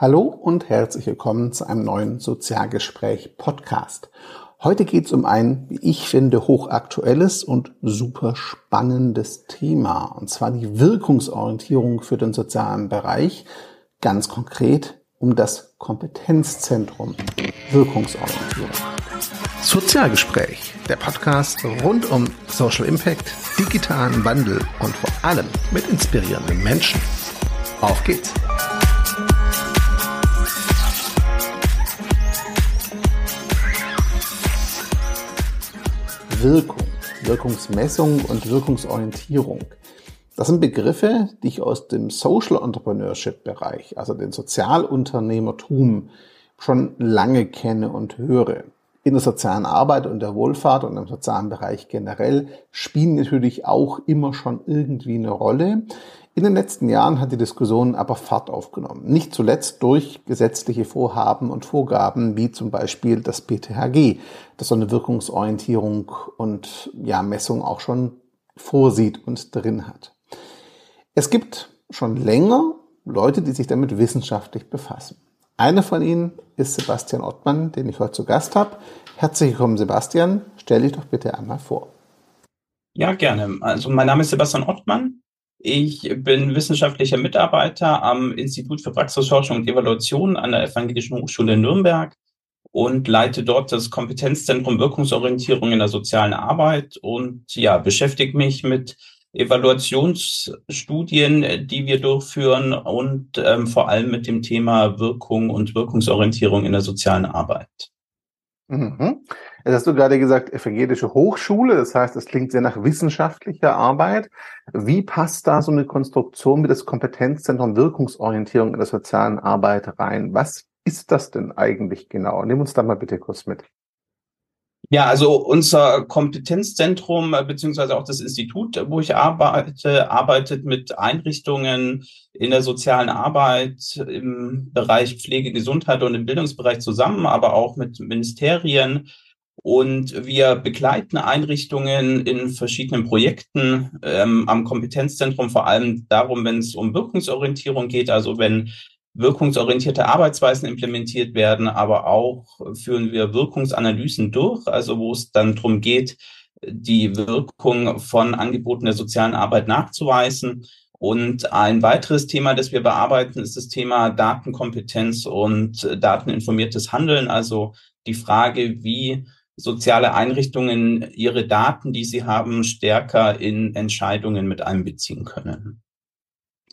Hallo und herzlich willkommen zu einem neuen Sozialgespräch Podcast. Heute geht es um ein, wie ich finde, hochaktuelles und super spannendes Thema, und zwar die Wirkungsorientierung für den sozialen Bereich, ganz konkret um das Kompetenzzentrum Wirkungsorientierung. Sozialgespräch, der Podcast rund um Social Impact, digitalen Wandel und vor allem mit inspirierenden Menschen. Auf geht's! Wirkung, Wirkungsmessung und Wirkungsorientierung. Das sind Begriffe, die ich aus dem Social Entrepreneurship Bereich, also dem Sozialunternehmertum, schon lange kenne und höre. In der sozialen Arbeit und der Wohlfahrt und im sozialen Bereich generell spielen natürlich auch immer schon irgendwie eine Rolle. In den letzten Jahren hat die Diskussion aber Fahrt aufgenommen. Nicht zuletzt durch gesetzliche Vorhaben und Vorgaben, wie zum Beispiel das BTHG, das so eine Wirkungsorientierung und ja, Messung auch schon vorsieht und drin hat. Es gibt schon länger Leute, die sich damit wissenschaftlich befassen. Einer von ihnen ist Sebastian Ottmann, den ich heute zu Gast habe. Herzlich willkommen, Sebastian. Stell dich doch bitte einmal vor. Ja, gerne. Also mein Name ist Sebastian Ottmann. Ich bin wissenschaftlicher Mitarbeiter am Institut für Praxisforschung und Evaluation an der Evangelischen Hochschule Nürnberg und leite dort das Kompetenzzentrum Wirkungsorientierung in der sozialen Arbeit und ja, beschäftige mich mit Evaluationsstudien, die wir durchführen und ähm, vor allem mit dem Thema Wirkung und Wirkungsorientierung in der sozialen Arbeit. Mhm. Jetzt hast du gerade gesagt, evangelische Hochschule, das heißt, es klingt sehr nach wissenschaftlicher Arbeit. Wie passt da so eine Konstruktion wie das Kompetenzzentrum Wirkungsorientierung in der sozialen Arbeit rein? Was ist das denn eigentlich genau? Nimm uns da mal bitte kurz mit. Ja, also unser Kompetenzzentrum äh, beziehungsweise auch das Institut, wo ich arbeite, arbeitet mit Einrichtungen in der sozialen Arbeit im Bereich Pflege, Gesundheit und im Bildungsbereich zusammen, aber auch mit Ministerien, und wir begleiten Einrichtungen in verschiedenen Projekten ähm, am Kompetenzzentrum, vor allem darum, wenn es um Wirkungsorientierung geht, also wenn wirkungsorientierte Arbeitsweisen implementiert werden, aber auch führen wir Wirkungsanalysen durch, also wo es dann darum geht, die Wirkung von Angeboten der sozialen Arbeit nachzuweisen. Und ein weiteres Thema, das wir bearbeiten, ist das Thema Datenkompetenz und dateninformiertes Handeln, also die Frage, wie soziale Einrichtungen ihre Daten, die sie haben, stärker in Entscheidungen mit einbeziehen können.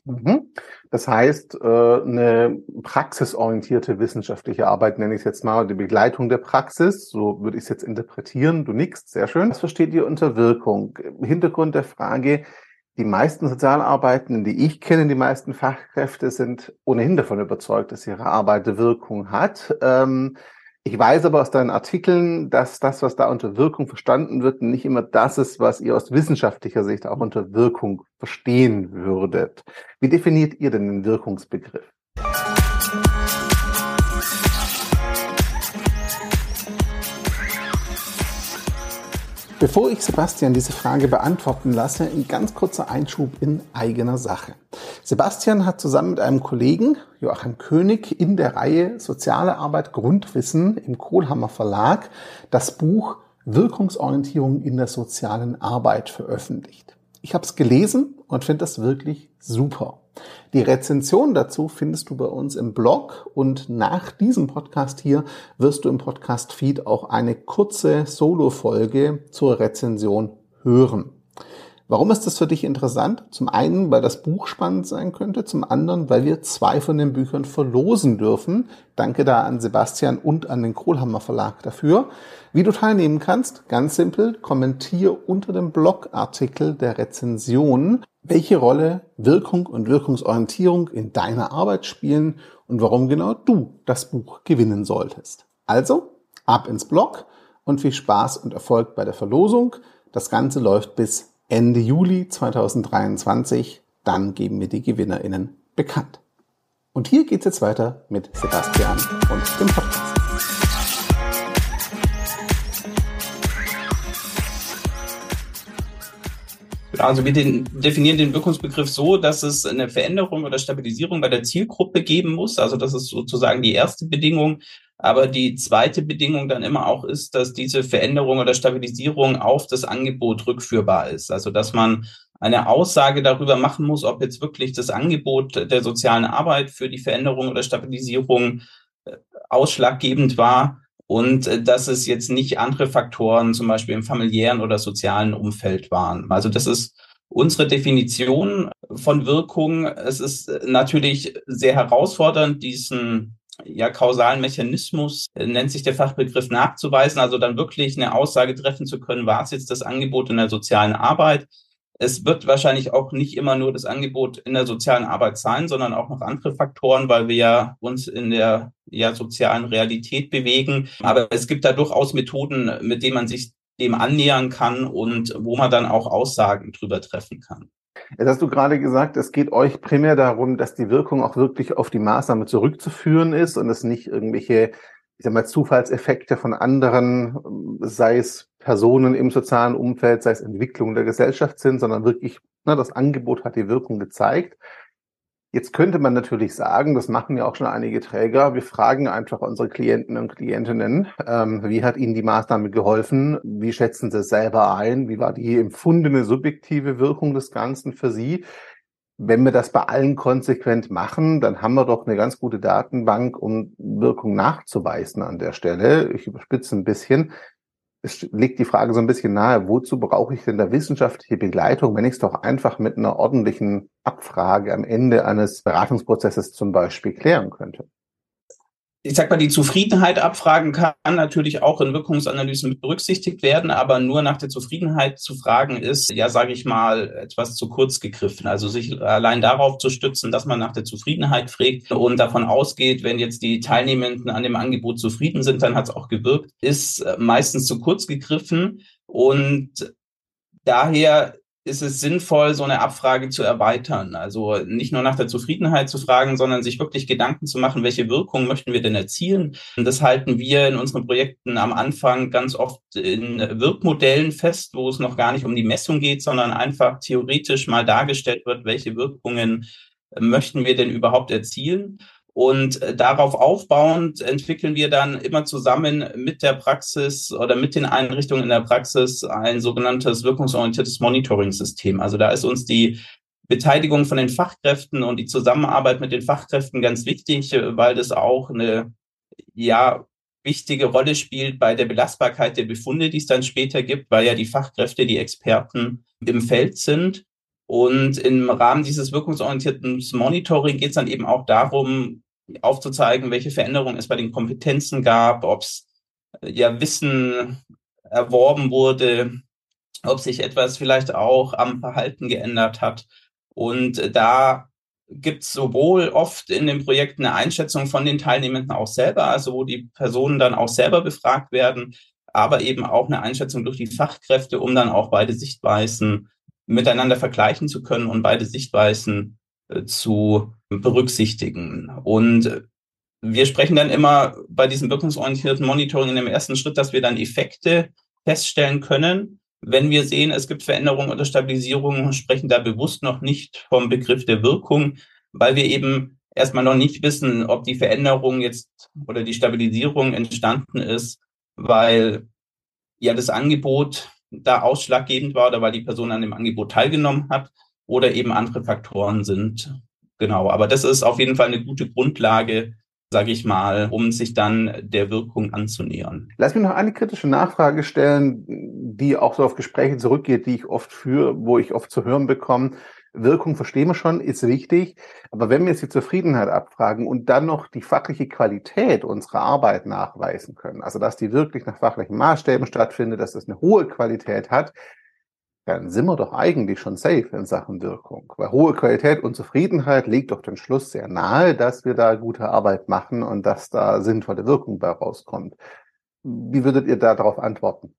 Mhm. Das heißt, äh, eine praxisorientierte wissenschaftliche Arbeit nenne ich es jetzt mal, die Begleitung der Praxis, so würde ich es jetzt interpretieren. Du nickst, sehr schön. Was versteht ihr unter Wirkung? Hintergrund der Frage, die meisten Sozialarbeitenden, die ich kenne, die meisten Fachkräfte sind ohnehin davon überzeugt, dass ihre Arbeit Wirkung hat. Ähm, ich weiß aber aus deinen Artikeln, dass das, was da unter Wirkung verstanden wird, nicht immer das ist, was ihr aus wissenschaftlicher Sicht auch unter Wirkung verstehen würdet. Wie definiert ihr denn den Wirkungsbegriff? Bevor ich Sebastian diese Frage beantworten lasse, ein ganz kurzer Einschub in eigener Sache. Sebastian hat zusammen mit einem Kollegen, Joachim König, in der Reihe Soziale Arbeit Grundwissen im Kohlhammer Verlag das Buch Wirkungsorientierung in der sozialen Arbeit veröffentlicht. Ich habe es gelesen und finde das wirklich super. Die Rezension dazu findest du bei uns im Blog und nach diesem Podcast hier wirst du im Podcast-Feed auch eine kurze Solo-Folge zur Rezension hören. Warum ist das für dich interessant? Zum einen, weil das Buch spannend sein könnte, zum anderen, weil wir zwei von den Büchern verlosen dürfen. Danke da an Sebastian und an den Kohlhammer Verlag dafür. Wie du teilnehmen kannst, ganz simpel, kommentier unter dem Blogartikel der Rezension, welche Rolle Wirkung und Wirkungsorientierung in deiner Arbeit spielen und warum genau du das Buch gewinnen solltest. Also, ab ins Blog und viel Spaß und Erfolg bei der Verlosung. Das Ganze läuft bis Ende Juli 2023. Dann geben wir die GewinnerInnen bekannt. Und hier geht's jetzt weiter mit Sebastian und dem Podcast. Also wir den, definieren den Wirkungsbegriff so, dass es eine Veränderung oder Stabilisierung bei der Zielgruppe geben muss. Also das ist sozusagen die erste Bedingung. Aber die zweite Bedingung dann immer auch ist, dass diese Veränderung oder Stabilisierung auf das Angebot rückführbar ist. Also dass man eine Aussage darüber machen muss, ob jetzt wirklich das Angebot der sozialen Arbeit für die Veränderung oder Stabilisierung äh, ausschlaggebend war und äh, dass es jetzt nicht andere Faktoren, zum Beispiel im familiären oder sozialen Umfeld waren. Also das ist unsere Definition von Wirkung. Es ist äh, natürlich sehr herausfordernd, diesen ja, kausalen Mechanismus, äh, nennt sich der Fachbegriff, nachzuweisen, also dann wirklich eine Aussage treffen zu können, war es jetzt das Angebot in der sozialen Arbeit, es wird wahrscheinlich auch nicht immer nur das Angebot in der sozialen Arbeit sein, sondern auch noch andere Faktoren, weil wir ja uns in der ja, sozialen Realität bewegen. Aber es gibt da durchaus Methoden, mit denen man sich dem annähern kann und wo man dann auch Aussagen drüber treffen kann. Jetzt hast du gerade gesagt, es geht euch primär darum, dass die Wirkung auch wirklich auf die Maßnahme zurückzuführen ist und es nicht irgendwelche, ich sag mal, Zufallseffekte von anderen, sei es Personen im sozialen Umfeld, sei es Entwicklung der Gesellschaft sind, sondern wirklich, ne, das Angebot hat die Wirkung gezeigt. Jetzt könnte man natürlich sagen, das machen ja auch schon einige Träger, wir fragen einfach unsere Klienten und Klientinnen, ähm, wie hat ihnen die Maßnahme geholfen, wie schätzen sie es selber ein, wie war die empfundene subjektive Wirkung des Ganzen für sie. Wenn wir das bei allen konsequent machen, dann haben wir doch eine ganz gute Datenbank, um Wirkung nachzuweisen an der Stelle. Ich überspitze ein bisschen es legt die Frage so ein bisschen nahe, wozu brauche ich denn da wissenschaftliche Begleitung, wenn ich es doch einfach mit einer ordentlichen Abfrage am Ende eines Beratungsprozesses zum Beispiel klären könnte? Ich sag mal, die Zufriedenheit abfragen kann natürlich auch in Wirkungsanalysen berücksichtigt werden, aber nur nach der Zufriedenheit zu fragen ist, ja, sage ich mal, etwas zu kurz gegriffen. Also sich allein darauf zu stützen, dass man nach der Zufriedenheit fragt und davon ausgeht, wenn jetzt die Teilnehmenden an dem Angebot zufrieden sind, dann hat es auch gewirkt, ist meistens zu kurz gegriffen und daher ist es sinnvoll, so eine Abfrage zu erweitern. Also nicht nur nach der Zufriedenheit zu fragen, sondern sich wirklich Gedanken zu machen, welche Wirkung möchten wir denn erzielen. Und das halten wir in unseren Projekten am Anfang ganz oft in Wirkmodellen fest, wo es noch gar nicht um die Messung geht, sondern einfach theoretisch mal dargestellt wird, welche Wirkungen möchten wir denn überhaupt erzielen. Und äh, darauf aufbauend entwickeln wir dann immer zusammen mit der Praxis oder mit den Einrichtungen in der Praxis ein sogenanntes wirkungsorientiertes Monitoring-System. Also da ist uns die Beteiligung von den Fachkräften und die Zusammenarbeit mit den Fachkräften ganz wichtig, weil das auch eine, ja, wichtige Rolle spielt bei der Belastbarkeit der Befunde, die es dann später gibt, weil ja die Fachkräfte, die Experten im Feld sind. Und im Rahmen dieses wirkungsorientierten Monitoring geht es dann eben auch darum, aufzuzeigen, welche Veränderungen es bei den Kompetenzen gab, ob es äh, ja Wissen erworben wurde, ob sich etwas vielleicht auch am Verhalten geändert hat. Und äh, da gibt es sowohl oft in den Projekten eine Einschätzung von den Teilnehmenden auch selber, also wo die Personen dann auch selber befragt werden, aber eben auch eine Einschätzung durch die Fachkräfte, um dann auch beide Sichtweisen miteinander vergleichen zu können und beide Sichtweisen zu berücksichtigen. Und wir sprechen dann immer bei diesem wirkungsorientierten Monitoring in dem ersten Schritt, dass wir dann Effekte feststellen können. Wenn wir sehen, es gibt Veränderungen oder Stabilisierungen, sprechen da bewusst noch nicht vom Begriff der Wirkung, weil wir eben erstmal noch nicht wissen, ob die Veränderung jetzt oder die Stabilisierung entstanden ist, weil ja das Angebot da ausschlaggebend war oder weil die Person an dem Angebot teilgenommen hat oder eben andere Faktoren sind. Genau, aber das ist auf jeden Fall eine gute Grundlage, sage ich mal, um sich dann der Wirkung anzunähern. Lass mich noch eine kritische Nachfrage stellen, die auch so auf Gespräche zurückgeht, die ich oft führe, wo ich oft zu hören bekomme. Wirkung verstehen wir schon, ist wichtig. Aber wenn wir jetzt die Zufriedenheit abfragen und dann noch die fachliche Qualität unserer Arbeit nachweisen können, also dass die wirklich nach fachlichen Maßstäben stattfindet, dass das eine hohe Qualität hat, dann sind wir doch eigentlich schon safe in Sachen Wirkung. Weil hohe Qualität und Zufriedenheit legt doch den Schluss sehr nahe, dass wir da gute Arbeit machen und dass da sinnvolle Wirkung bei rauskommt. Wie würdet ihr da darauf antworten?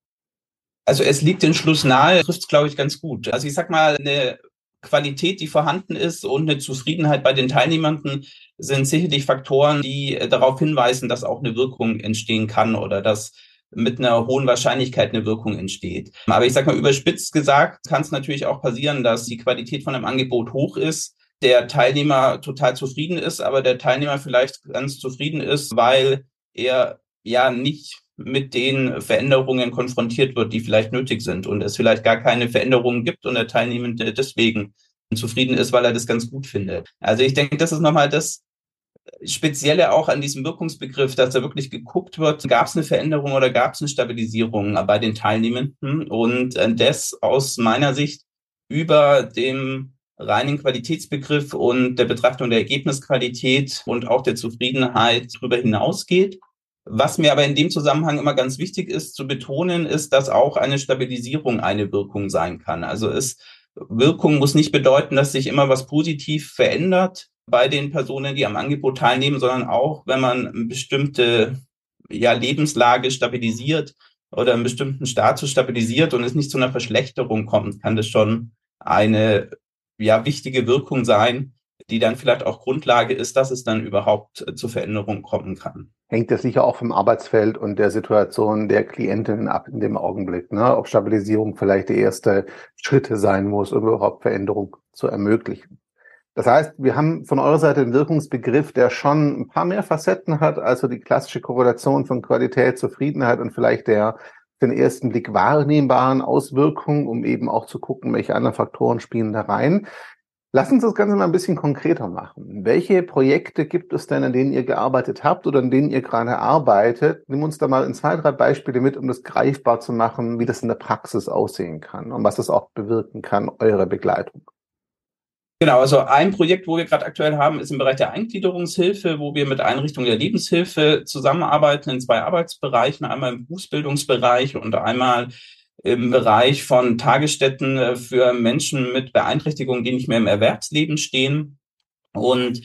Also es liegt den Schluss nahe, trifft es, glaube ich, ganz gut. Also ich sag mal, eine Qualität, die vorhanden ist und eine Zufriedenheit bei den Teilnehmenden sind sicherlich Faktoren, die darauf hinweisen, dass auch eine Wirkung entstehen kann oder dass mit einer hohen Wahrscheinlichkeit eine Wirkung entsteht. Aber ich sage mal überspitzt gesagt, kann es natürlich auch passieren, dass die Qualität von einem Angebot hoch ist, der Teilnehmer total zufrieden ist, aber der Teilnehmer vielleicht ganz zufrieden ist, weil er ja nicht mit den Veränderungen konfrontiert wird, die vielleicht nötig sind und es vielleicht gar keine Veränderungen gibt und der Teilnehmende deswegen zufrieden ist, weil er das ganz gut findet. Also ich denke, das ist nochmal das Spezielle auch an diesem Wirkungsbegriff, dass da wirklich geguckt wird, gab es eine Veränderung oder gab es eine Stabilisierung bei den Teilnehmenden und äh, das aus meiner Sicht über dem reinen Qualitätsbegriff und der Betrachtung der Ergebnisqualität und auch der Zufriedenheit darüber hinausgeht. Was mir aber in dem Zusammenhang immer ganz wichtig ist zu betonen, ist, dass auch eine Stabilisierung eine Wirkung sein kann. Also es Wirkung muss nicht bedeuten, dass sich immer was positiv verändert bei den Personen, die am Angebot teilnehmen, sondern auch, wenn man eine bestimmte ja, Lebenslage stabilisiert oder einen bestimmten Status stabilisiert und es nicht zu einer Verschlechterung kommt, kann das schon eine ja, wichtige Wirkung sein, die dann vielleicht auch Grundlage ist, dass es dann überhaupt äh, zur Veränderung kommen kann. Hängt das sicher auch vom Arbeitsfeld und der Situation der Klientinnen ab in dem Augenblick, ne? ob Stabilisierung vielleicht die erste Schritte sein muss, um überhaupt Veränderung zu ermöglichen. Das heißt, wir haben von eurer Seite einen Wirkungsbegriff, der schon ein paar mehr Facetten hat, also die klassische Korrelation von Qualität, Zufriedenheit und vielleicht der für den ersten Blick wahrnehmbaren Auswirkungen, um eben auch zu gucken, welche anderen Faktoren spielen da rein. Lass uns das Ganze mal ein bisschen konkreter machen. Welche Projekte gibt es denn, an denen ihr gearbeitet habt oder an denen ihr gerade arbeitet? Nimm uns da mal in zwei, drei Beispiele mit, um das greifbar zu machen, wie das in der Praxis aussehen kann und was das auch bewirken kann, eure Begleitung. Genau, also ein Projekt, wo wir gerade aktuell haben, ist im Bereich der Eingliederungshilfe, wo wir mit Einrichtungen der Lebenshilfe zusammenarbeiten in zwei Arbeitsbereichen, einmal im Berufsbildungsbereich und einmal im Bereich von Tagesstätten äh, für Menschen mit Beeinträchtigungen, die nicht mehr im Erwerbsleben stehen. Und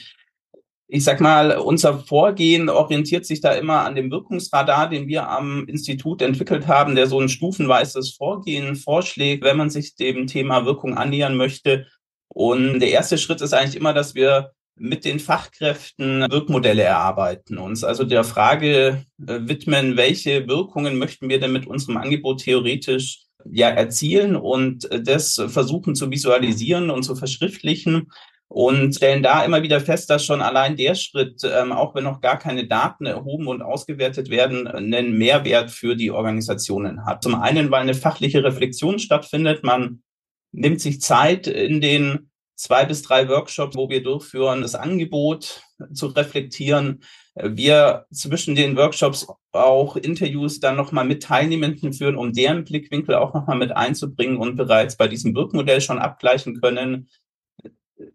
ich sag mal, unser Vorgehen orientiert sich da immer an dem Wirkungsradar, den wir am Institut entwickelt haben, der so ein stufenweises Vorgehen vorschlägt, wenn man sich dem Thema Wirkung annähern möchte. Und der erste Schritt ist eigentlich immer, dass wir mit den Fachkräften Wirkmodelle erarbeiten, uns also der Frage äh, widmen, welche Wirkungen möchten wir denn mit unserem Angebot theoretisch ja erzielen und äh, das versuchen zu visualisieren und zu verschriftlichen und stellen da immer wieder fest, dass schon allein der Schritt, ähm, auch wenn noch gar keine Daten erhoben und ausgewertet werden, einen Mehrwert für die Organisationen hat. Zum einen, weil eine fachliche Reflexion stattfindet, man nimmt sich Zeit in den zwei bis drei Workshops, wo wir durchführen, das Angebot zu reflektieren. Wir zwischen den Workshops auch Interviews dann nochmal mit Teilnehmenden führen, um deren Blickwinkel auch nochmal mit einzubringen und bereits bei diesem Wirkmodell schon abgleichen können.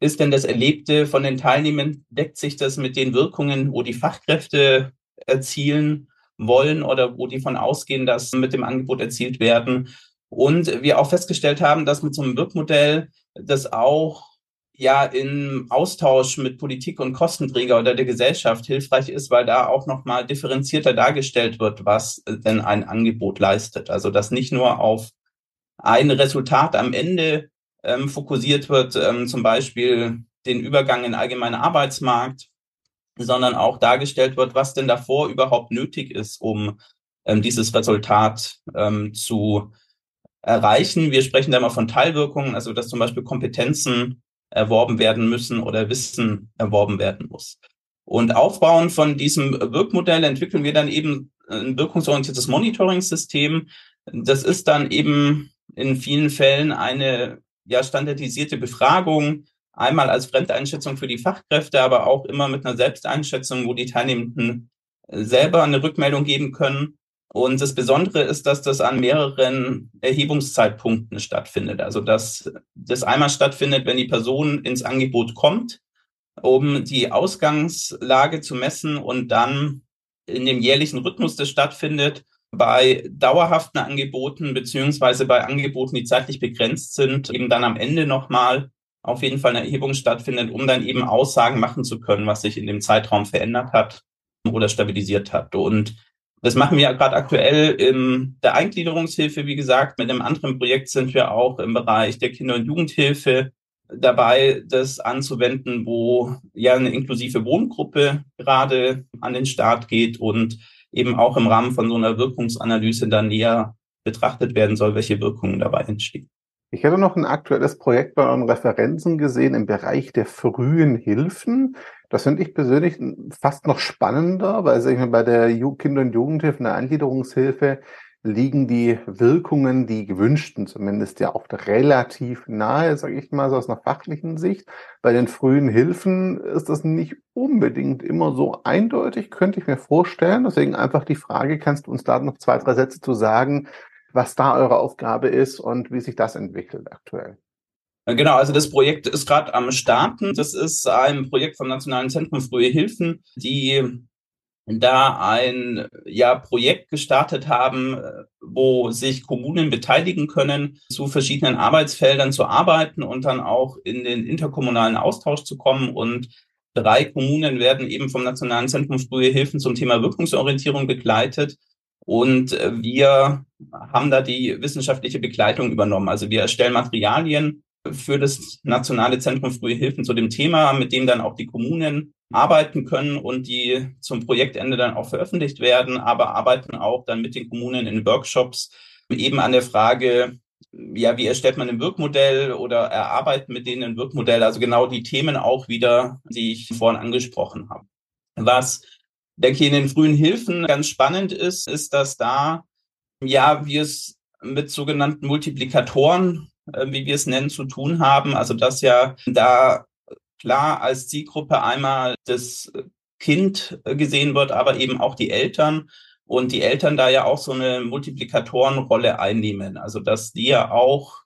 Ist denn das Erlebte von den Teilnehmern, deckt sich das mit den Wirkungen, wo die Fachkräfte erzielen wollen oder wo die von ausgehen, dass mit dem Angebot erzielt werden? Und wir auch festgestellt haben, dass mit so einem Wirkmodell das auch ja im Austausch mit Politik und Kostenträger oder der Gesellschaft hilfreich ist, weil da auch nochmal differenzierter dargestellt wird, was denn ein Angebot leistet. Also dass nicht nur auf ein Resultat am Ende ähm, fokussiert wird, ähm, zum Beispiel den Übergang in allgemeinen Arbeitsmarkt, sondern auch dargestellt wird, was denn davor überhaupt nötig ist, um ähm, dieses Resultat ähm, zu erreichen. Wir sprechen da immer von Teilwirkungen, also dass zum Beispiel Kompetenzen erworben werden müssen oder Wissen erworben werden muss. Und aufbauen von diesem Wirkmodell entwickeln wir dann eben ein wirkungsorientiertes Monitoring-System. Das ist dann eben in vielen Fällen eine ja, standardisierte Befragung, einmal als Fremdeinschätzung für die Fachkräfte, aber auch immer mit einer Selbsteinschätzung, wo die Teilnehmenden selber eine Rückmeldung geben können. Und das Besondere ist, dass das an mehreren Erhebungszeitpunkten stattfindet. Also dass das einmal stattfindet, wenn die Person ins Angebot kommt, um die Ausgangslage zu messen und dann in dem jährlichen Rhythmus, das stattfindet, bei dauerhaften Angeboten beziehungsweise bei Angeboten, die zeitlich begrenzt sind, eben dann am Ende nochmal auf jeden Fall eine Erhebung stattfindet, um dann eben Aussagen machen zu können, was sich in dem Zeitraum verändert hat oder stabilisiert hat. Und das machen wir ja gerade aktuell in der Eingliederungshilfe. Wie gesagt, mit einem anderen Projekt sind wir auch im Bereich der Kinder- und Jugendhilfe dabei, das anzuwenden, wo ja eine inklusive Wohngruppe gerade an den Start geht und eben auch im Rahmen von so einer Wirkungsanalyse dann näher betrachtet werden soll, welche Wirkungen dabei entstehen. Ich hätte noch ein aktuelles Projekt bei euren Referenzen gesehen im Bereich der frühen Hilfen. Das finde ich persönlich fast noch spannender, weil sag ich mal, bei der Kinder- und Jugendhilfe, der Eingliederungshilfe, liegen die Wirkungen, die gewünschten zumindest ja oft relativ nahe, sage ich mal, so aus einer fachlichen Sicht. Bei den frühen Hilfen ist das nicht unbedingt immer so eindeutig, könnte ich mir vorstellen. Deswegen einfach die Frage, kannst du uns da noch zwei, drei Sätze zu sagen, was da eure Aufgabe ist und wie sich das entwickelt aktuell? Genau, also das Projekt ist gerade am Starten. Das ist ein Projekt vom Nationalen Zentrum Frühe Hilfen, die da ein ja, Projekt gestartet haben, wo sich Kommunen beteiligen können, zu verschiedenen Arbeitsfeldern zu arbeiten und dann auch in den interkommunalen Austausch zu kommen. Und drei Kommunen werden eben vom Nationalen Zentrum Frühe Hilfen zum Thema Wirkungsorientierung begleitet. Und wir haben da die wissenschaftliche Begleitung übernommen. Also wir erstellen Materialien für das Nationale Zentrum Frühe Hilfen zu dem Thema, mit dem dann auch die Kommunen arbeiten können und die zum Projektende dann auch veröffentlicht werden, aber arbeiten auch dann mit den Kommunen in Workshops eben an der Frage, ja, wie erstellt man ein Wirkmodell oder erarbeiten mit denen ein Wirkmodell? Also genau die Themen auch wieder, die ich vorhin angesprochen habe. Was, denke ich, in den frühen Hilfen ganz spannend ist, ist, dass da, ja, wir es mit sogenannten Multiplikatoren, wie wir es nennen, zu tun haben. Also dass ja da klar als Zielgruppe einmal das Kind gesehen wird, aber eben auch die Eltern und die Eltern da ja auch so eine Multiplikatorenrolle einnehmen. Also dass die ja auch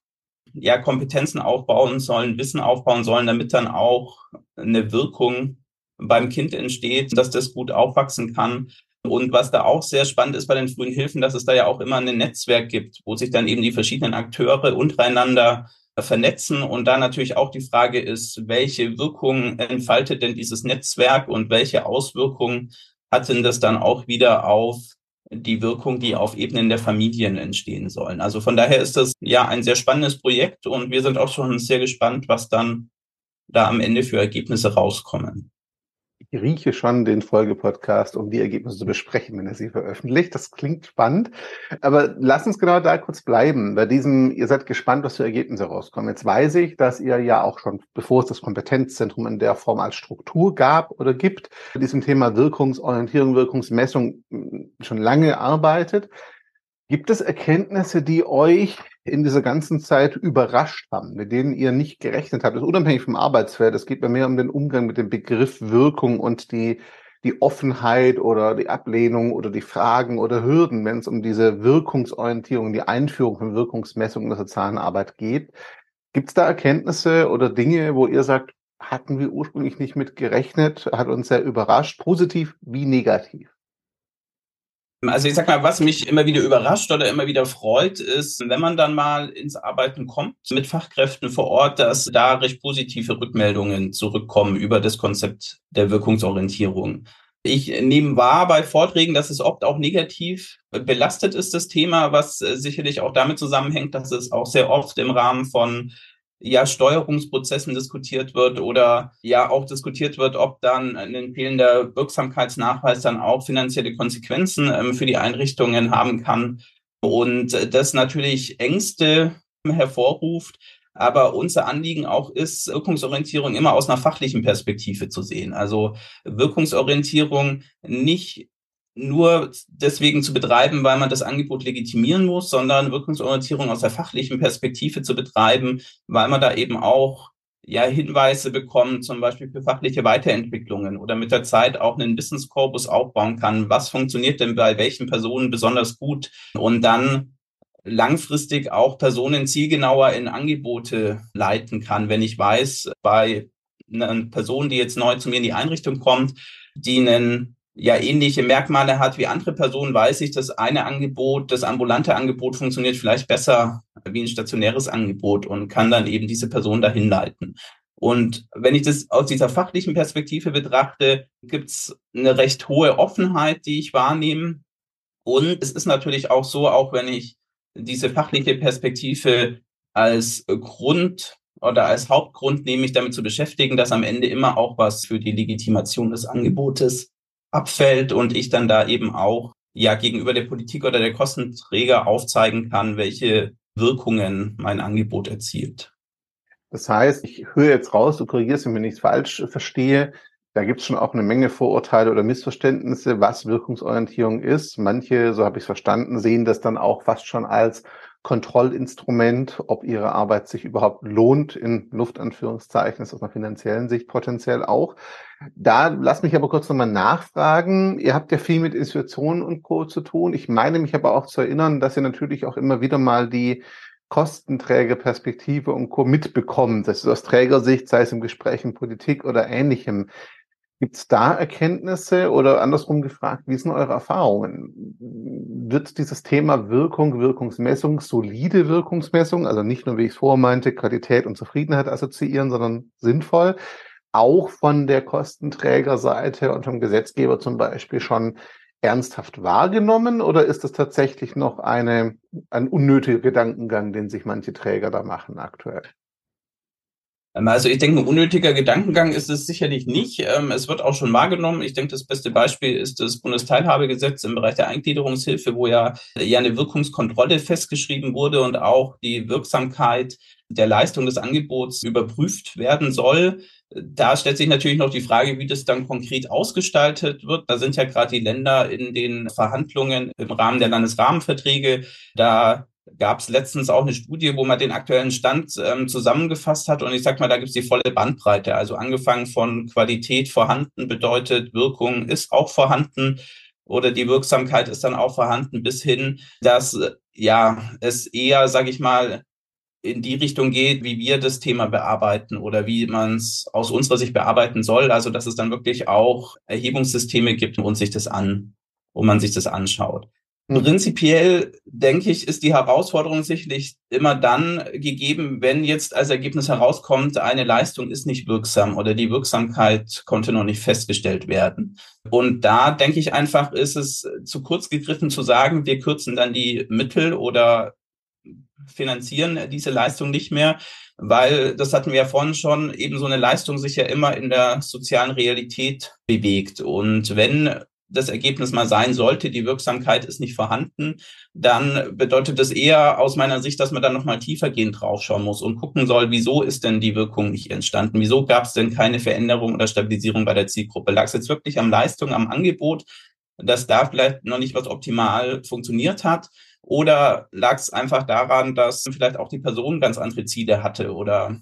ja Kompetenzen aufbauen sollen, Wissen aufbauen sollen, damit dann auch eine Wirkung beim Kind entsteht, dass das gut aufwachsen kann. Und was da auch sehr spannend ist bei den frühen Hilfen, dass es da ja auch immer ein Netzwerk gibt, wo sich dann eben die verschiedenen Akteure untereinander vernetzen. Und da natürlich auch die Frage ist, welche Wirkung entfaltet denn dieses Netzwerk und welche Auswirkungen hat denn das dann auch wieder auf die Wirkung, die auf Ebenen der Familien entstehen sollen. Also von daher ist das ja ein sehr spannendes Projekt und wir sind auch schon sehr gespannt, was dann da am Ende für Ergebnisse rauskommen. Ich rieche schon den Folgepodcast, um die Ergebnisse zu besprechen, wenn er sie veröffentlicht. Das klingt spannend. Aber lass uns genau da kurz bleiben. Bei diesem, ihr seid gespannt, was für Ergebnisse rauskommen. Jetzt weiß ich, dass ihr ja auch schon, bevor es das Kompetenzzentrum in der Form als Struktur gab oder gibt, mit diesem Thema Wirkungsorientierung, Wirkungsmessung schon lange arbeitet. Gibt es Erkenntnisse, die euch in dieser ganzen Zeit überrascht haben, mit denen ihr nicht gerechnet habt? Das ist unabhängig vom Arbeitsfeld. Es geht bei mir um den Umgang mit dem Begriff Wirkung und die, die Offenheit oder die Ablehnung oder die Fragen oder Hürden, wenn es um diese Wirkungsorientierung, die Einführung von Wirkungsmessungen in der sozialen Arbeit geht. Gibt es da Erkenntnisse oder Dinge, wo ihr sagt, hatten wir ursprünglich nicht mit gerechnet, hat uns sehr überrascht, positiv wie negativ? Also ich sag mal, was mich immer wieder überrascht oder immer wieder freut, ist, wenn man dann mal ins Arbeiten kommt mit Fachkräften vor Ort, dass da recht positive Rückmeldungen zurückkommen über das Konzept der Wirkungsorientierung. Ich nehme wahr bei Vorträgen, dass es oft auch negativ belastet ist, das Thema, was sicherlich auch damit zusammenhängt, dass es auch sehr oft im Rahmen von ja Steuerungsprozessen diskutiert wird oder ja auch diskutiert wird, ob dann ein fehlender Wirksamkeitsnachweis dann auch finanzielle Konsequenzen ähm, für die Einrichtungen haben kann und das natürlich Ängste hervorruft. Aber unser Anliegen auch ist, Wirkungsorientierung immer aus einer fachlichen Perspektive zu sehen. Also Wirkungsorientierung nicht nur deswegen zu betreiben, weil man das Angebot legitimieren muss, sondern Wirkungsorientierung aus der fachlichen Perspektive zu betreiben, weil man da eben auch ja, Hinweise bekommt, zum Beispiel für fachliche Weiterentwicklungen oder mit der Zeit auch einen Wissenskorpus aufbauen kann. Was funktioniert denn bei welchen Personen besonders gut? Und dann langfristig auch Personen zielgenauer in Angebote leiten kann. Wenn ich weiß, bei einer Person, die jetzt neu zu mir in die Einrichtung kommt, die einen ja ähnliche Merkmale hat wie andere Personen, weiß ich, das eine Angebot, das ambulante Angebot funktioniert vielleicht besser wie ein stationäres Angebot und kann dann eben diese Person dahin leiten. Und wenn ich das aus dieser fachlichen Perspektive betrachte, gibt es eine recht hohe Offenheit, die ich wahrnehme. Und es ist natürlich auch so, auch wenn ich diese fachliche Perspektive als Grund oder als Hauptgrund nehme, mich damit zu beschäftigen, dass am Ende immer auch was für die Legitimation des Angebotes abfällt und ich dann da eben auch ja gegenüber der Politik oder der Kostenträger aufzeigen kann, welche Wirkungen mein Angebot erzielt. Das heißt, ich höre jetzt raus, du korrigierst, wenn ich nichts falsch verstehe. Da gibt es schon auch eine Menge Vorurteile oder Missverständnisse, was Wirkungsorientierung ist. Manche, so habe ich es verstanden, sehen das dann auch fast schon als Kontrollinstrument, ob ihre Arbeit sich überhaupt lohnt, in Luftanführungszeichen, ist aus einer finanziellen Sicht potenziell auch. Da lass mich aber kurz nochmal nachfragen. Ihr habt ja viel mit Institutionen und Co. zu tun. Ich meine mich aber auch zu erinnern, dass ihr natürlich auch immer wieder mal die Kostenträgerperspektive und Co. mitbekommt. Das ist aus Trägersicht, sei es im Gespräch in Politik oder ähnlichem. Gibt es da Erkenntnisse oder andersrum gefragt, wie sind eure Erfahrungen? Wird dieses Thema Wirkung, Wirkungsmessung, solide Wirkungsmessung, also nicht nur, wie ich es vorher meinte, Qualität und Zufriedenheit assoziieren, sondern sinnvoll, auch von der Kostenträgerseite und vom Gesetzgeber zum Beispiel schon ernsthaft wahrgenommen oder ist das tatsächlich noch eine, ein unnötiger Gedankengang, den sich manche Träger da machen aktuell? Ähm, also ich denke, ein unnötiger Gedankengang ist es sicherlich nicht. Ähm, es wird auch schon wahrgenommen. Ich denke, das beste Beispiel ist das Bundesteilhabegesetz im Bereich der Eingliederungshilfe, wo ja, ja eine Wirkungskontrolle festgeschrieben wurde und auch die Wirksamkeit der Leistung des Angebots überprüft werden soll. Da stellt sich natürlich noch die Frage, wie das dann konkret ausgestaltet wird. Da sind ja gerade die Länder in den Verhandlungen im Rahmen der Landesrahmenverträge. Da gab es letztens auch eine Studie, wo man den aktuellen Stand ähm, zusammengefasst hat. Und ich sag mal, da gibt es die volle Bandbreite. Also angefangen von Qualität vorhanden bedeutet, Wirkung ist auch vorhanden oder die Wirksamkeit ist dann auch vorhanden, bis hin, dass ja es eher, sage ich mal, in die Richtung geht, wie wir das Thema bearbeiten oder wie man es aus unserer Sicht bearbeiten soll. Also dass es dann wirklich auch Erhebungssysteme gibt und sich das an, wo man sich das anschaut. Mhm. Prinzipiell denke ich, ist die Herausforderung sicherlich immer dann gegeben, wenn jetzt als Ergebnis herauskommt, eine Leistung ist nicht wirksam oder die Wirksamkeit konnte noch nicht festgestellt werden. Und da denke ich einfach, ist es zu kurz gegriffen zu sagen, wir kürzen dann die Mittel oder finanzieren diese Leistung nicht mehr, weil das hatten wir ja vorhin schon, eben so eine Leistung sich ja immer in der sozialen Realität bewegt. Und wenn das Ergebnis mal sein sollte, die Wirksamkeit ist nicht vorhanden, dann bedeutet das eher aus meiner Sicht, dass man da nochmal tiefergehend draufschauen muss und gucken soll, wieso ist denn die Wirkung nicht entstanden? Wieso gab es denn keine Veränderung oder Stabilisierung bei der Zielgruppe? Lag es jetzt wirklich am Leistung, am Angebot, dass da vielleicht noch nicht was optimal funktioniert hat? Oder lag es einfach daran, dass vielleicht auch die Person ganz andere Ziele hatte oder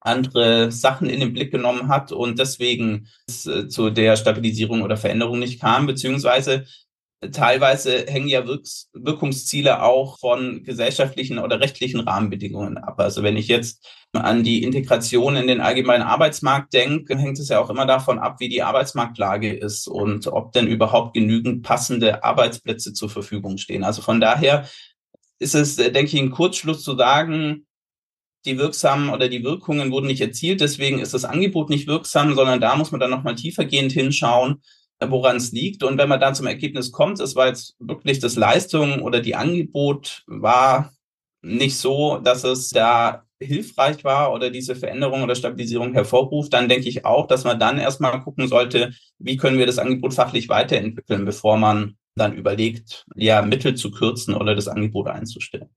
andere Sachen in den Blick genommen hat und deswegen es, äh, zu der Stabilisierung oder Veränderung nicht kam, beziehungsweise teilweise hängen ja Wirks Wirkungsziele auch von gesellschaftlichen oder rechtlichen Rahmenbedingungen ab. Also wenn ich jetzt an die Integration in den allgemeinen Arbeitsmarkt denke, hängt es ja auch immer davon ab, wie die Arbeitsmarktlage ist und ob denn überhaupt genügend passende Arbeitsplätze zur Verfügung stehen. Also von daher ist es, äh, denke ich, ein Kurzschluss zu sagen, die wirksamen oder die Wirkungen wurden nicht erzielt, deswegen ist das Angebot nicht wirksam, sondern da muss man dann nochmal tiefergehend hinschauen, äh, woran es liegt. Und wenn man dann zum Ergebnis kommt, es war jetzt wirklich das Leistung oder die Angebot war nicht so, dass es da hilfreich war oder diese Veränderung oder Stabilisierung hervorruft, dann denke ich auch, dass man dann erstmal gucken sollte, wie können wir das Angebot fachlich weiterentwickeln, bevor man dann überlegt, ja, Mittel zu kürzen oder das Angebot einzustellen.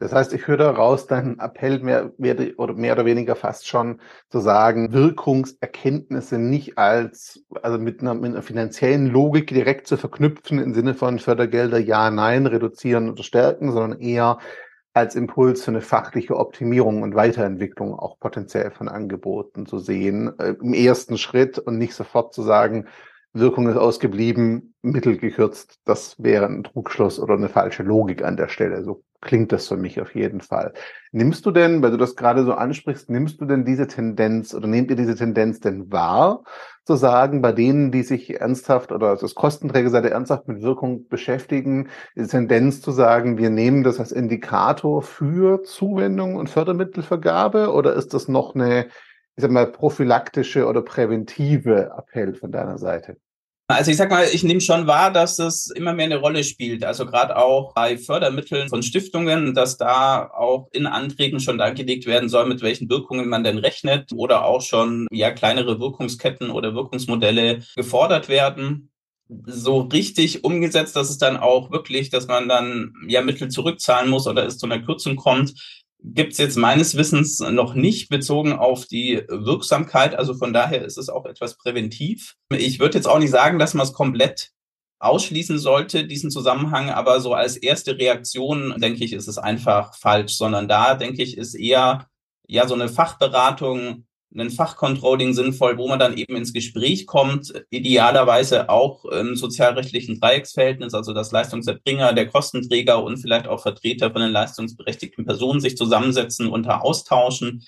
Das heißt, ich höre daraus deinen Appell mehr, mehr, oder mehr oder weniger fast schon zu sagen, Wirkungserkenntnisse nicht als, also mit einer, mit einer finanziellen Logik direkt zu verknüpfen im Sinne von Fördergelder ja, nein, reduzieren oder stärken, sondern eher als Impuls für eine fachliche Optimierung und Weiterentwicklung auch potenziell von Angeboten zu sehen, äh, im ersten Schritt und nicht sofort zu sagen, Wirkung ist ausgeblieben, Mittel gekürzt. Das wäre ein Trugschluss oder eine falsche Logik an der Stelle. So klingt das für mich auf jeden Fall. Nimmst du denn, weil du das gerade so ansprichst, nimmst du denn diese Tendenz oder nehmt ihr diese Tendenz denn wahr, zu sagen, bei denen, die sich ernsthaft oder das Kostenträgerseite ernsthaft mit Wirkung beschäftigen, die Tendenz zu sagen, wir nehmen das als Indikator für Zuwendung und Fördermittelvergabe oder ist das noch eine ich sag mal, prophylaktische oder präventive Appell von deiner Seite? Also ich sag mal, ich nehme schon wahr, dass es immer mehr eine Rolle spielt. Also gerade auch bei Fördermitteln von Stiftungen, dass da auch in Anträgen schon dargelegt werden soll, mit welchen Wirkungen man denn rechnet oder auch schon ja kleinere Wirkungsketten oder Wirkungsmodelle gefordert werden. So richtig umgesetzt, dass es dann auch wirklich, dass man dann ja Mittel zurückzahlen muss oder es zu einer Kürzung kommt, gibt es jetzt meines Wissens noch nicht bezogen auf die Wirksamkeit. Also von daher ist es auch etwas präventiv. Ich würde jetzt auch nicht sagen, dass man es komplett ausschließen sollte, diesen Zusammenhang, aber so als erste Reaktion, denke ich, ist es einfach falsch, sondern da, denke ich, ist eher ja so eine Fachberatung ein Fachcontrolling sinnvoll, wo man dann eben ins Gespräch kommt, idealerweise auch im sozialrechtlichen Dreiecksverhältnis, also das Leistungserbringer, der Kostenträger und vielleicht auch Vertreter von den leistungsberechtigten Personen sich zusammensetzen und da austauschen.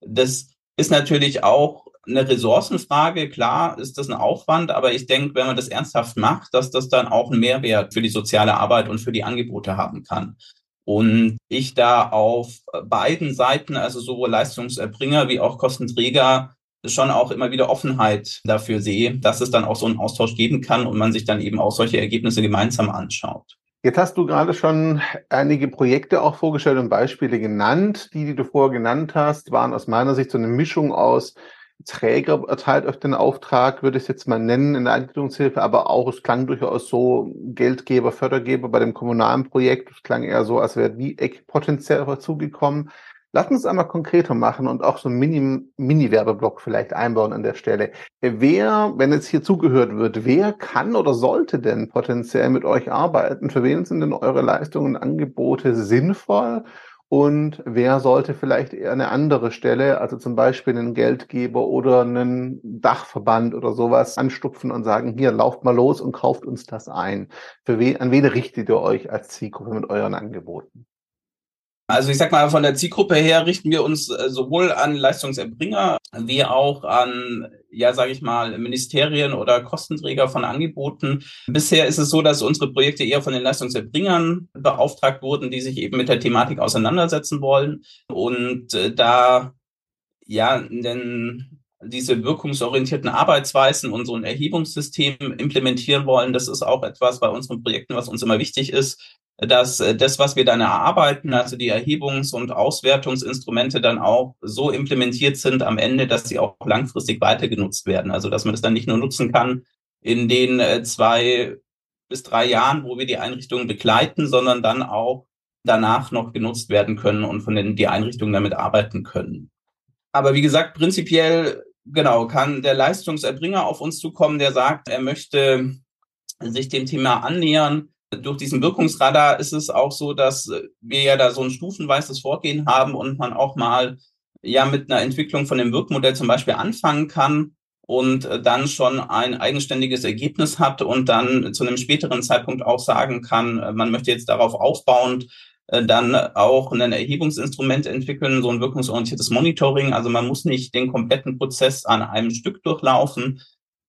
Das ist natürlich auch eine Ressourcenfrage. Klar ist das ein Aufwand, aber ich denke, wenn man das ernsthaft macht, dass das dann auch einen Mehrwert für die soziale Arbeit und für die Angebote haben kann. Und ich da auf beiden Seiten, also sowohl Leistungserbringer wie auch Kostenträger, schon auch immer wieder Offenheit dafür sehe, dass es dann auch so einen Austausch geben kann und man sich dann eben auch solche Ergebnisse gemeinsam anschaut. Jetzt hast du gerade schon einige Projekte auch vorgestellt und Beispiele genannt. Die, die du vorher genannt hast, waren aus meiner Sicht so eine Mischung aus Träger erteilt euch den Auftrag, würde ich es jetzt mal nennen, in der Eingliederungshilfe, aber auch, es klang durchaus so, Geldgeber, Fördergeber bei dem kommunalen Projekt, es klang eher so, als wäre die Eck potenziell dazugekommen. Lass uns einmal konkreter machen und auch so einen Mini-Werbeblock vielleicht einbauen an der Stelle. Wer, wenn jetzt hier zugehört wird, wer kann oder sollte denn potenziell mit euch arbeiten? Für wen sind denn eure Leistungen und Angebote sinnvoll? Und wer sollte vielleicht eher eine andere Stelle, also zum Beispiel einen Geldgeber oder einen Dachverband oder sowas anstupfen und sagen, hier, lauft mal los und kauft uns das ein. Für wen, an wen richtet ihr euch als Zielgruppe mit euren Angeboten? Also ich sag mal, von der Zielgruppe her richten wir uns äh, sowohl an Leistungserbringer wie auch an, ja, sage ich mal, Ministerien oder Kostenträger von Angeboten. Bisher ist es so, dass unsere Projekte eher von den Leistungserbringern beauftragt wurden, die sich eben mit der Thematik auseinandersetzen wollen und äh, da ja, denn diese wirkungsorientierten Arbeitsweisen und so ein Erhebungssystem implementieren wollen. Das ist auch etwas bei unseren Projekten, was uns immer wichtig ist, dass äh, das, was wir dann erarbeiten, also die Erhebungs- und Auswertungsinstrumente dann auch so implementiert sind am Ende, dass sie auch langfristig weiter genutzt werden. Also dass man das dann nicht nur nutzen kann in den äh, zwei bis drei Jahren, wo wir die Einrichtungen begleiten, sondern dann auch danach noch genutzt werden können und von den die Einrichtungen damit arbeiten können. Aber wie gesagt, prinzipiell genau kann der Leistungserbringer auf uns zukommen, der sagt, er möchte sich dem Thema annähern. Durch diesen Wirkungsradar ist es auch so, dass wir ja da so ein stufenweises Vorgehen haben und man auch mal ja mit einer Entwicklung von dem Wirkmodell zum Beispiel anfangen kann und dann schon ein eigenständiges Ergebnis hat und dann zu einem späteren Zeitpunkt auch sagen kann, man möchte jetzt darauf aufbauend dann auch ein Erhebungsinstrument entwickeln, so ein wirkungsorientiertes Monitoring. Also man muss nicht den kompletten Prozess an einem Stück durchlaufen,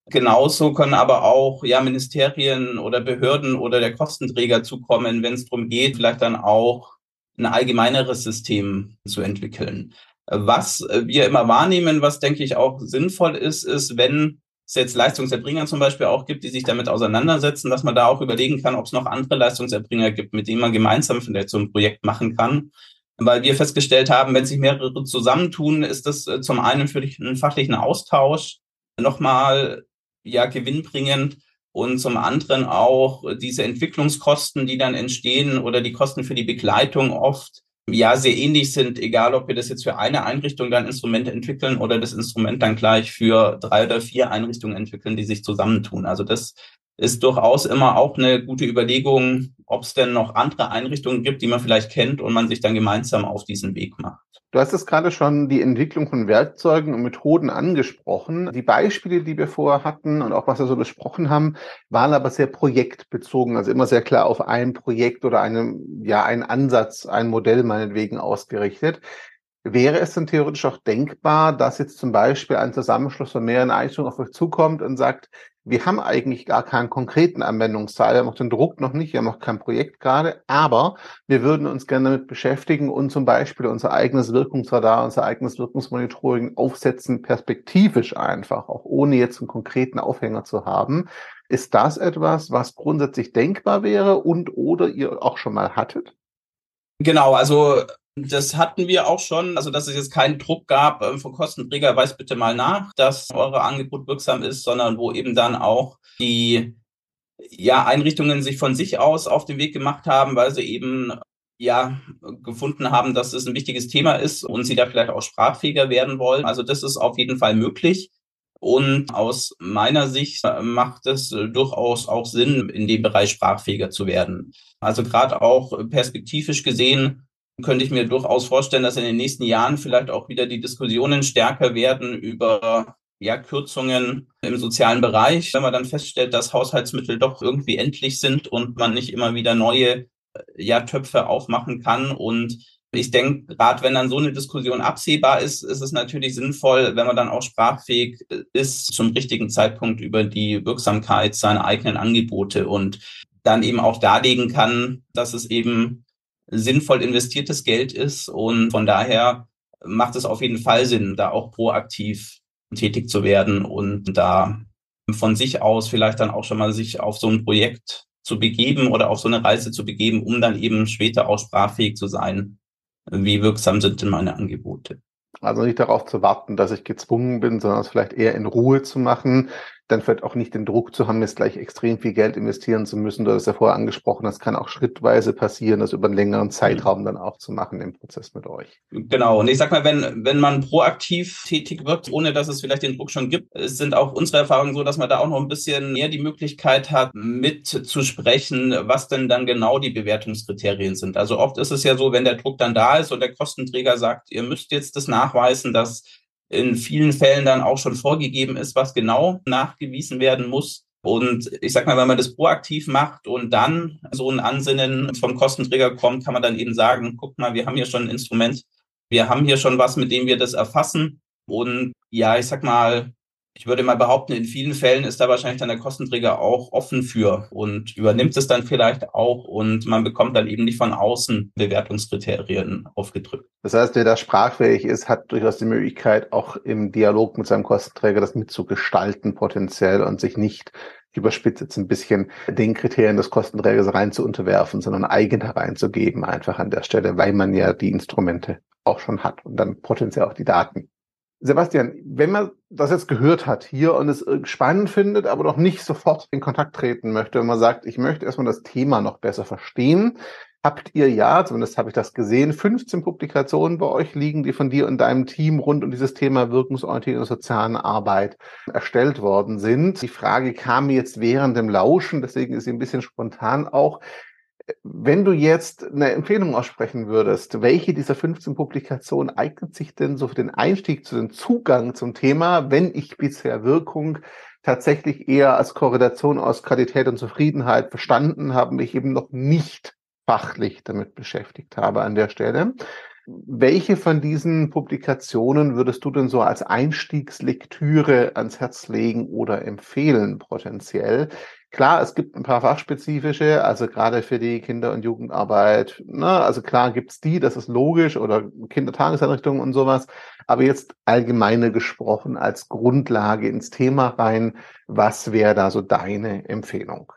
Genauso können aber auch ja Ministerien oder Behörden oder der Kostenträger zukommen, wenn es darum geht, vielleicht dann auch ein allgemeineres System zu entwickeln. Was wir immer wahrnehmen, was denke ich auch sinnvoll ist, ist, wenn es jetzt Leistungserbringer zum Beispiel auch gibt, die sich damit auseinandersetzen, dass man da auch überlegen kann, ob es noch andere Leistungserbringer gibt, mit denen man gemeinsam vielleicht so ein Projekt machen kann. Weil wir festgestellt haben, wenn sich mehrere zusammentun, ist das äh, zum einen für den fachlichen Austausch nochmal ja gewinnbringend und zum anderen auch diese Entwicklungskosten, die dann entstehen oder die Kosten für die Begleitung oft ja sehr ähnlich sind, egal ob wir das jetzt für eine Einrichtung dann Instrumente entwickeln oder das Instrument dann gleich für drei oder vier Einrichtungen entwickeln, die sich zusammentun. Also das ist durchaus immer auch eine gute Überlegung, ob es denn noch andere Einrichtungen gibt, die man vielleicht kennt und man sich dann gemeinsam auf diesen Weg macht. Du hast es gerade schon die Entwicklung von Werkzeugen und Methoden angesprochen. Die Beispiele, die wir vorher hatten und auch was wir so besprochen haben, waren aber sehr projektbezogen, also immer sehr klar auf ein Projekt oder einem, ja, einen Ansatz, ein Modell meinetwegen ausgerichtet. Wäre es denn theoretisch auch denkbar, dass jetzt zum Beispiel ein Zusammenschluss von mehreren Einrichtungen auf euch zukommt und sagt, wir haben eigentlich gar keinen konkreten Anwendungsfall, wir haben auch den Druck noch nicht, wir haben auch kein Projekt gerade, aber wir würden uns gerne damit beschäftigen und zum Beispiel unser eigenes Wirkungsradar, unser eigenes Wirkungsmonitoring aufsetzen, perspektivisch einfach, auch ohne jetzt einen konkreten Aufhänger zu haben. Ist das etwas, was grundsätzlich denkbar wäre und oder ihr auch schon mal hattet? Genau, also das hatten wir auch schon, also dass es jetzt keinen Druck gab äh, von Kostenträger, weiß bitte mal nach, dass eure Angebot wirksam ist, sondern wo eben dann auch die ja, Einrichtungen sich von sich aus auf den Weg gemacht haben, weil sie eben ja gefunden haben, dass es ein wichtiges Thema ist und sie da vielleicht auch sprachfähiger werden wollen. Also das ist auf jeden Fall möglich. Und aus meiner Sicht macht es durchaus auch Sinn, in dem Bereich sprachfähiger zu werden. Also gerade auch perspektivisch gesehen könnte ich mir durchaus vorstellen, dass in den nächsten Jahren vielleicht auch wieder die Diskussionen stärker werden über ja, Kürzungen im sozialen Bereich, wenn man dann feststellt, dass Haushaltsmittel doch irgendwie endlich sind und man nicht immer wieder neue ja, Töpfe aufmachen kann. Und ich denke, gerade wenn dann so eine Diskussion absehbar ist, ist es natürlich sinnvoll, wenn man dann auch sprachfähig ist, zum richtigen Zeitpunkt über die Wirksamkeit seiner eigenen Angebote und dann eben auch darlegen kann, dass es eben sinnvoll investiertes Geld ist. Und von daher macht es auf jeden Fall Sinn, da auch proaktiv tätig zu werden und da von sich aus vielleicht dann auch schon mal sich auf so ein Projekt zu begeben oder auf so eine Reise zu begeben, um dann eben später auch sprachfähig zu sein. Wie wirksam sind denn meine Angebote? Also nicht darauf zu warten, dass ich gezwungen bin, sondern es vielleicht eher in Ruhe zu machen, dann vielleicht auch nicht den Druck zu haben, jetzt gleich extrem viel Geld investieren zu müssen. Du hast ja vorher angesprochen, das kann auch schrittweise passieren, das über einen längeren Zeitraum dann auch zu machen im Prozess mit euch. Genau. Und ich sag mal, wenn, wenn man proaktiv tätig wird, ohne dass es vielleicht den Druck schon gibt, sind auch unsere Erfahrungen so, dass man da auch noch ein bisschen mehr die Möglichkeit hat, mitzusprechen, was denn dann genau die Bewertungskriterien sind. Also oft ist es ja so, wenn der Druck dann da ist und der Kostenträger sagt, ihr müsst jetzt das nachweisen, dass in vielen Fällen dann auch schon vorgegeben ist, was genau nachgewiesen werden muss. Und ich sag mal, wenn man das proaktiv macht und dann so ein Ansinnen vom Kostenträger kommt, kann man dann eben sagen, guck mal, wir haben hier schon ein Instrument, wir haben hier schon was, mit dem wir das erfassen. Und ja, ich sag mal, ich würde mal behaupten, in vielen Fällen ist da wahrscheinlich dann der Kostenträger auch offen für und übernimmt es dann vielleicht auch und man bekommt dann eben nicht von außen Bewertungskriterien aufgedrückt. Das heißt, wer da sprachfähig ist, hat durchaus die Möglichkeit, auch im Dialog mit seinem Kostenträger das mitzugestalten potenziell und sich nicht überspitzt jetzt ein bisschen den Kriterien des Kostenträgers rein zu unterwerfen, sondern eigen hereinzugeben, einfach an der Stelle, weil man ja die Instrumente auch schon hat und dann potenziell auch die Daten. Sebastian, wenn man das jetzt gehört hat hier und es spannend findet, aber noch nicht sofort in Kontakt treten möchte, wenn man sagt, ich möchte erstmal das Thema noch besser verstehen, habt ihr ja, zumindest habe ich das gesehen, 15 Publikationen bei euch liegen, die von dir und deinem Team rund um dieses Thema wirkungsorientierte sozialen Arbeit erstellt worden sind. Die Frage kam jetzt während dem Lauschen, deswegen ist sie ein bisschen spontan auch. Wenn du jetzt eine Empfehlung aussprechen würdest, welche dieser 15 Publikationen eignet sich denn so für den Einstieg zu den Zugang zum Thema, wenn ich bisher Wirkung tatsächlich eher als Korrelation aus Qualität und Zufriedenheit verstanden habe, mich eben noch nicht fachlich damit beschäftigt habe an der Stelle. Welche von diesen Publikationen würdest du denn so als Einstiegslektüre ans Herz legen oder empfehlen potenziell? Klar, es gibt ein paar fachspezifische, also gerade für die Kinder- und Jugendarbeit. Ne? Also klar gibt's die, das ist logisch, oder Kindertageseinrichtungen und sowas. Aber jetzt allgemeine gesprochen als Grundlage ins Thema rein, was wäre da so deine Empfehlung?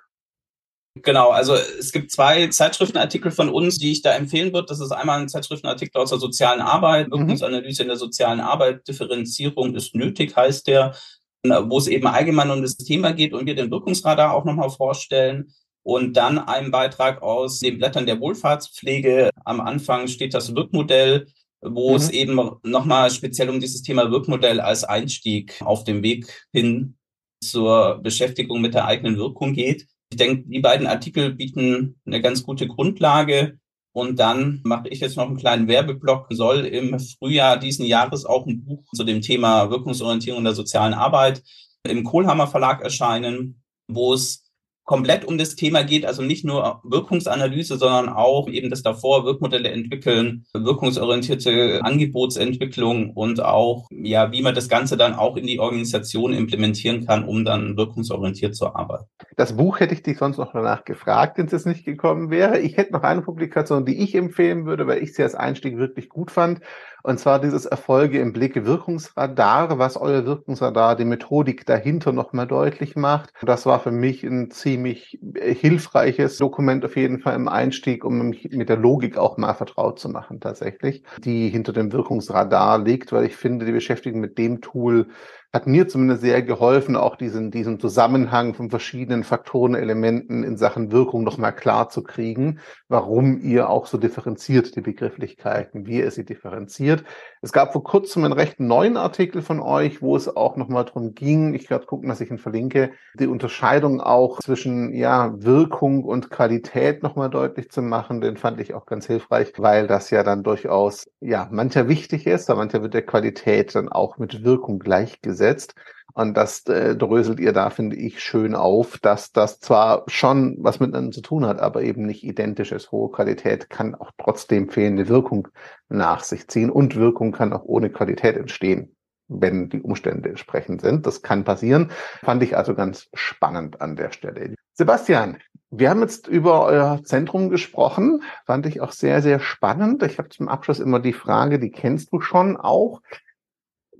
Genau, also es gibt zwei Zeitschriftenartikel von uns, die ich da empfehlen würde. Das ist einmal ein Zeitschriftenartikel aus der sozialen Arbeit, mhm. Wirkungsanalyse in der sozialen Arbeit, Differenzierung ist nötig, heißt der wo es eben allgemein um das Thema geht und wir den Wirkungsradar auch nochmal vorstellen. Und dann einen Beitrag aus den Blättern der Wohlfahrtspflege. Am Anfang steht das Wirkmodell, wo mhm. es eben nochmal speziell um dieses Thema Wirkmodell als Einstieg auf dem Weg hin zur Beschäftigung mit der eigenen Wirkung geht. Ich denke, die beiden Artikel bieten eine ganz gute Grundlage, und dann mache ich jetzt noch einen kleinen Werbeblock, soll im Frühjahr diesen Jahres auch ein Buch zu dem Thema Wirkungsorientierung der sozialen Arbeit im Kohlhammer Verlag erscheinen, wo es komplett um das Thema geht, also nicht nur Wirkungsanalyse, sondern auch eben das davor Wirkmodelle entwickeln, wirkungsorientierte Angebotsentwicklung und auch, ja, wie man das Ganze dann auch in die Organisation implementieren kann, um dann wirkungsorientiert zu arbeiten. Das Buch hätte ich dich sonst noch danach gefragt, wenn es nicht gekommen wäre. Ich hätte noch eine Publikation, die ich empfehlen würde, weil ich sie als Einstieg wirklich gut fand. Und zwar dieses Erfolge im Blicke Wirkungsradar, was euer Wirkungsradar die Methodik dahinter nochmal deutlich macht. Das war für mich ein ziemlich hilfreiches Dokument auf jeden Fall im Einstieg, um mich mit der Logik auch mal vertraut zu machen tatsächlich, die hinter dem Wirkungsradar liegt, weil ich finde, die Beschäftigung mit dem Tool hat mir zumindest sehr geholfen, auch diesen, diesen Zusammenhang von verschiedenen Faktoren, Elementen in Sachen Wirkung nochmal klar zu kriegen, warum ihr auch so differenziert die Begrifflichkeiten, wie ihr sie differenziert. Es gab vor kurzem einen recht neuen Artikel von euch, wo es auch nochmal darum ging, ich werde gucken, dass ich ihn verlinke, die Unterscheidung auch zwischen ja, Wirkung und Qualität nochmal deutlich zu machen. Den fand ich auch ganz hilfreich, weil das ja dann durchaus, ja, mancher wichtig ist, aber mancher wird der Qualität dann auch mit Wirkung gleichgesetzt gesetzt. Und das äh, dröselt ihr da, finde ich, schön auf, dass das zwar schon was miteinander zu tun hat, aber eben nicht identisch ist. Hohe Qualität kann auch trotzdem fehlende Wirkung nach sich ziehen und Wirkung kann auch ohne Qualität entstehen, wenn die Umstände entsprechend sind. Das kann passieren. Fand ich also ganz spannend an der Stelle. Sebastian, wir haben jetzt über euer Zentrum gesprochen. Fand ich auch sehr, sehr spannend. Ich habe zum Abschluss immer die Frage, die kennst du schon auch.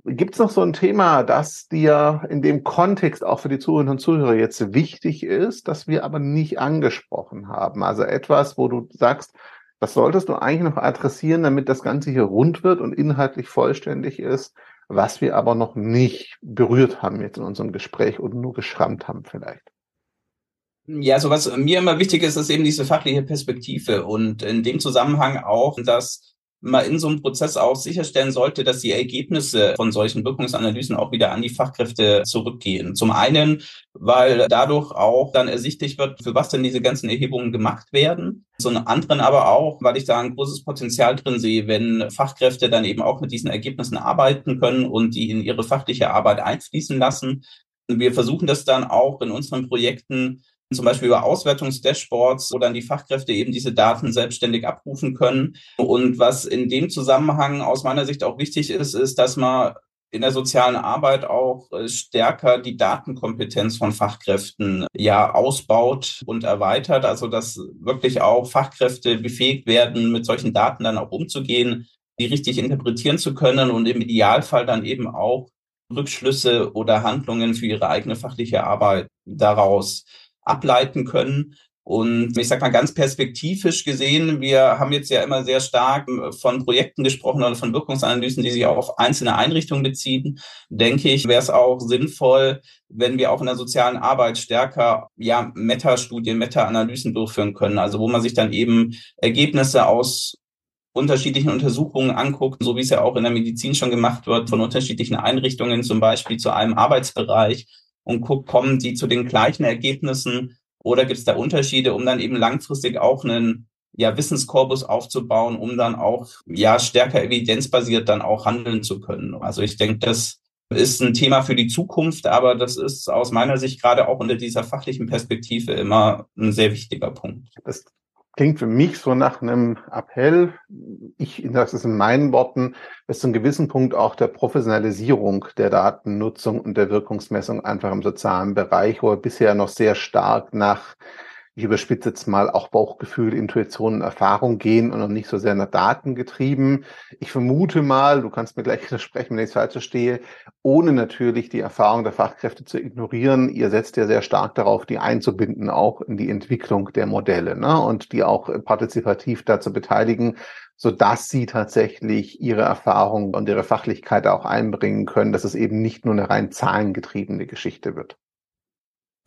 Gibt es noch so ein Thema, das dir in dem Kontext auch für die Zuhörerinnen und Zuhörer jetzt wichtig ist, das wir aber nicht angesprochen haben? Also etwas, wo du sagst, das solltest du eigentlich noch adressieren, damit das Ganze hier rund wird und inhaltlich vollständig ist, was wir aber noch nicht berührt haben jetzt in unserem Gespräch oder nur geschrammt haben vielleicht. Ja, also was mir immer wichtig ist, ist eben diese fachliche Perspektive und in dem Zusammenhang auch, dass man in so einem Prozess auch sicherstellen sollte, dass die Ergebnisse von solchen Wirkungsanalysen auch wieder an die Fachkräfte zurückgehen. Zum einen, weil dadurch auch dann ersichtlich wird, für was denn diese ganzen Erhebungen gemacht werden. Zum anderen aber auch, weil ich da ein großes Potenzial drin sehe, wenn Fachkräfte dann eben auch mit diesen Ergebnissen arbeiten können und die in ihre fachliche Arbeit einfließen lassen. Wir versuchen das dann auch in unseren Projekten zum Beispiel über Auswertungsdashboards, wo dann die Fachkräfte eben diese Daten selbstständig abrufen können. Und was in dem Zusammenhang aus meiner Sicht auch wichtig ist, ist, dass man in der sozialen Arbeit auch äh, stärker die Datenkompetenz von Fachkräften ja ausbaut und erweitert. Also dass wirklich auch Fachkräfte befähigt werden, mit solchen Daten dann auch umzugehen, die richtig interpretieren zu können und im Idealfall dann eben auch Rückschlüsse oder Handlungen für ihre eigene fachliche Arbeit daraus ableiten können. Und ich sage mal ganz perspektivisch gesehen, wir haben jetzt ja immer sehr stark von Projekten gesprochen oder von Wirkungsanalysen, die sich auch auf einzelne Einrichtungen beziehen. Denke ich, wäre es auch sinnvoll, wenn wir auch in der sozialen Arbeit stärker ja Meta-Studien, Meta-Analysen durchführen können. Also wo man sich dann eben Ergebnisse aus unterschiedlichen Untersuchungen anguckt, so wie es ja auch in der Medizin schon gemacht wird, von unterschiedlichen Einrichtungen, zum Beispiel zu einem Arbeitsbereich und guckt, kommen die zu den gleichen Ergebnissen oder gibt es da Unterschiede, um dann eben langfristig auch einen ja, Wissenskorpus aufzubauen, um dann auch ja stärker evidenzbasiert dann auch handeln zu können. Also ich denke, das ist ein Thema für die Zukunft, aber das ist aus meiner Sicht gerade auch unter dieser fachlichen Perspektive immer ein sehr wichtiger Punkt. Das klingt für mich so nach einem Appell. Ich das ist in meinen Worten, bis zu einem gewissen Punkt auch der Professionalisierung der Datennutzung und der Wirkungsmessung einfach im sozialen Bereich, wo er bisher noch sehr stark nach ich überspitze jetzt mal, auch Bauchgefühl, Intuition und Erfahrung gehen und noch nicht so sehr nach Daten getrieben. Ich vermute mal, du kannst mir gleich widersprechen, wenn ich es falsch verstehe, ohne natürlich die Erfahrung der Fachkräfte zu ignorieren. Ihr setzt ja sehr stark darauf, die einzubinden, auch in die Entwicklung der Modelle ne? und die auch partizipativ dazu beteiligen, so dass sie tatsächlich ihre Erfahrung und ihre Fachlichkeit auch einbringen können, dass es eben nicht nur eine rein zahlengetriebene Geschichte wird.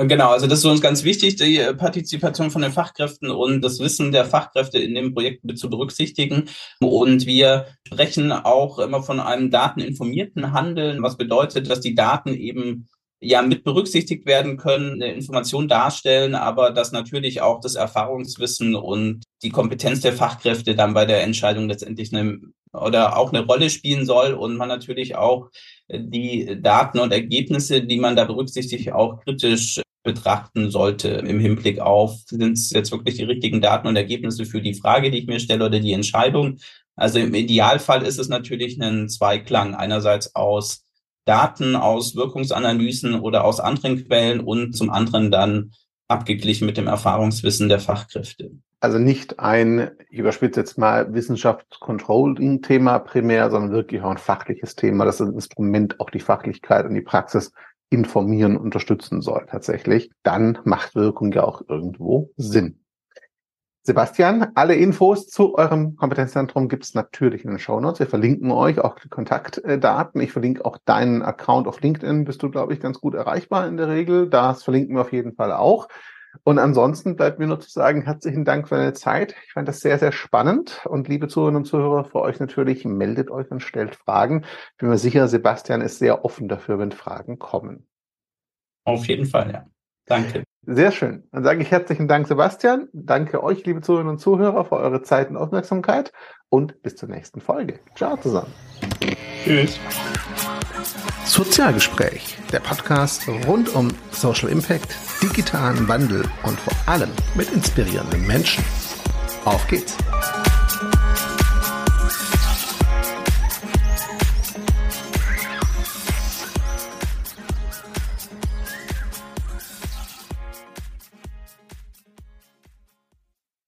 Genau, also das ist uns ganz wichtig, die Partizipation von den Fachkräften und das Wissen der Fachkräfte in dem Projekt zu berücksichtigen. Und wir sprechen auch immer von einem dateninformierten Handeln, was bedeutet, dass die Daten eben ja mit berücksichtigt werden können, eine Information darstellen, aber dass natürlich auch das Erfahrungswissen und die Kompetenz der Fachkräfte dann bei der Entscheidung letztendlich eine oder auch eine Rolle spielen soll und man natürlich auch die Daten und Ergebnisse, die man da berücksichtigt, auch kritisch betrachten sollte im Hinblick auf, sind es jetzt wirklich die richtigen Daten und Ergebnisse für die Frage, die ich mir stelle oder die Entscheidung. Also im Idealfall ist es natürlich ein Zweiklang einerseits aus Daten, aus Wirkungsanalysen oder aus anderen Quellen und zum anderen dann abgeglichen mit dem Erfahrungswissen der Fachkräfte. Also nicht ein, ich überspitze jetzt mal, Wissenschaftscontrolling-Thema primär, sondern wirklich auch ein fachliches Thema, das ein Instrument auch die Fachlichkeit und die Praxis informieren, unterstützen soll tatsächlich. Dann macht Wirkung ja auch irgendwo Sinn. Sebastian, alle Infos zu eurem Kompetenzzentrum gibt es natürlich in den Show Notes. Wir verlinken euch auch die Kontaktdaten. Ich verlinke auch deinen Account auf LinkedIn. Bist du, glaube ich, ganz gut erreichbar in der Regel. Das verlinken wir auf jeden Fall auch. Und ansonsten bleibt mir nur zu sagen, herzlichen Dank für deine Zeit. Ich fand das sehr, sehr spannend. Und liebe Zuhörerinnen und Zuhörer, für euch natürlich, meldet euch und stellt Fragen. Ich bin mir sicher, Sebastian ist sehr offen dafür, wenn Fragen kommen. Auf jeden Fall, ja. Danke. Sehr schön. Dann sage ich herzlichen Dank, Sebastian. Danke euch, liebe Zuhörerinnen und Zuhörer, für eure Zeit und Aufmerksamkeit. Und bis zur nächsten Folge. Ciao zusammen. Tschüss. Sozialgespräch, der Podcast rund um Social Impact, digitalen Wandel und vor allem mit inspirierenden Menschen. Auf geht's!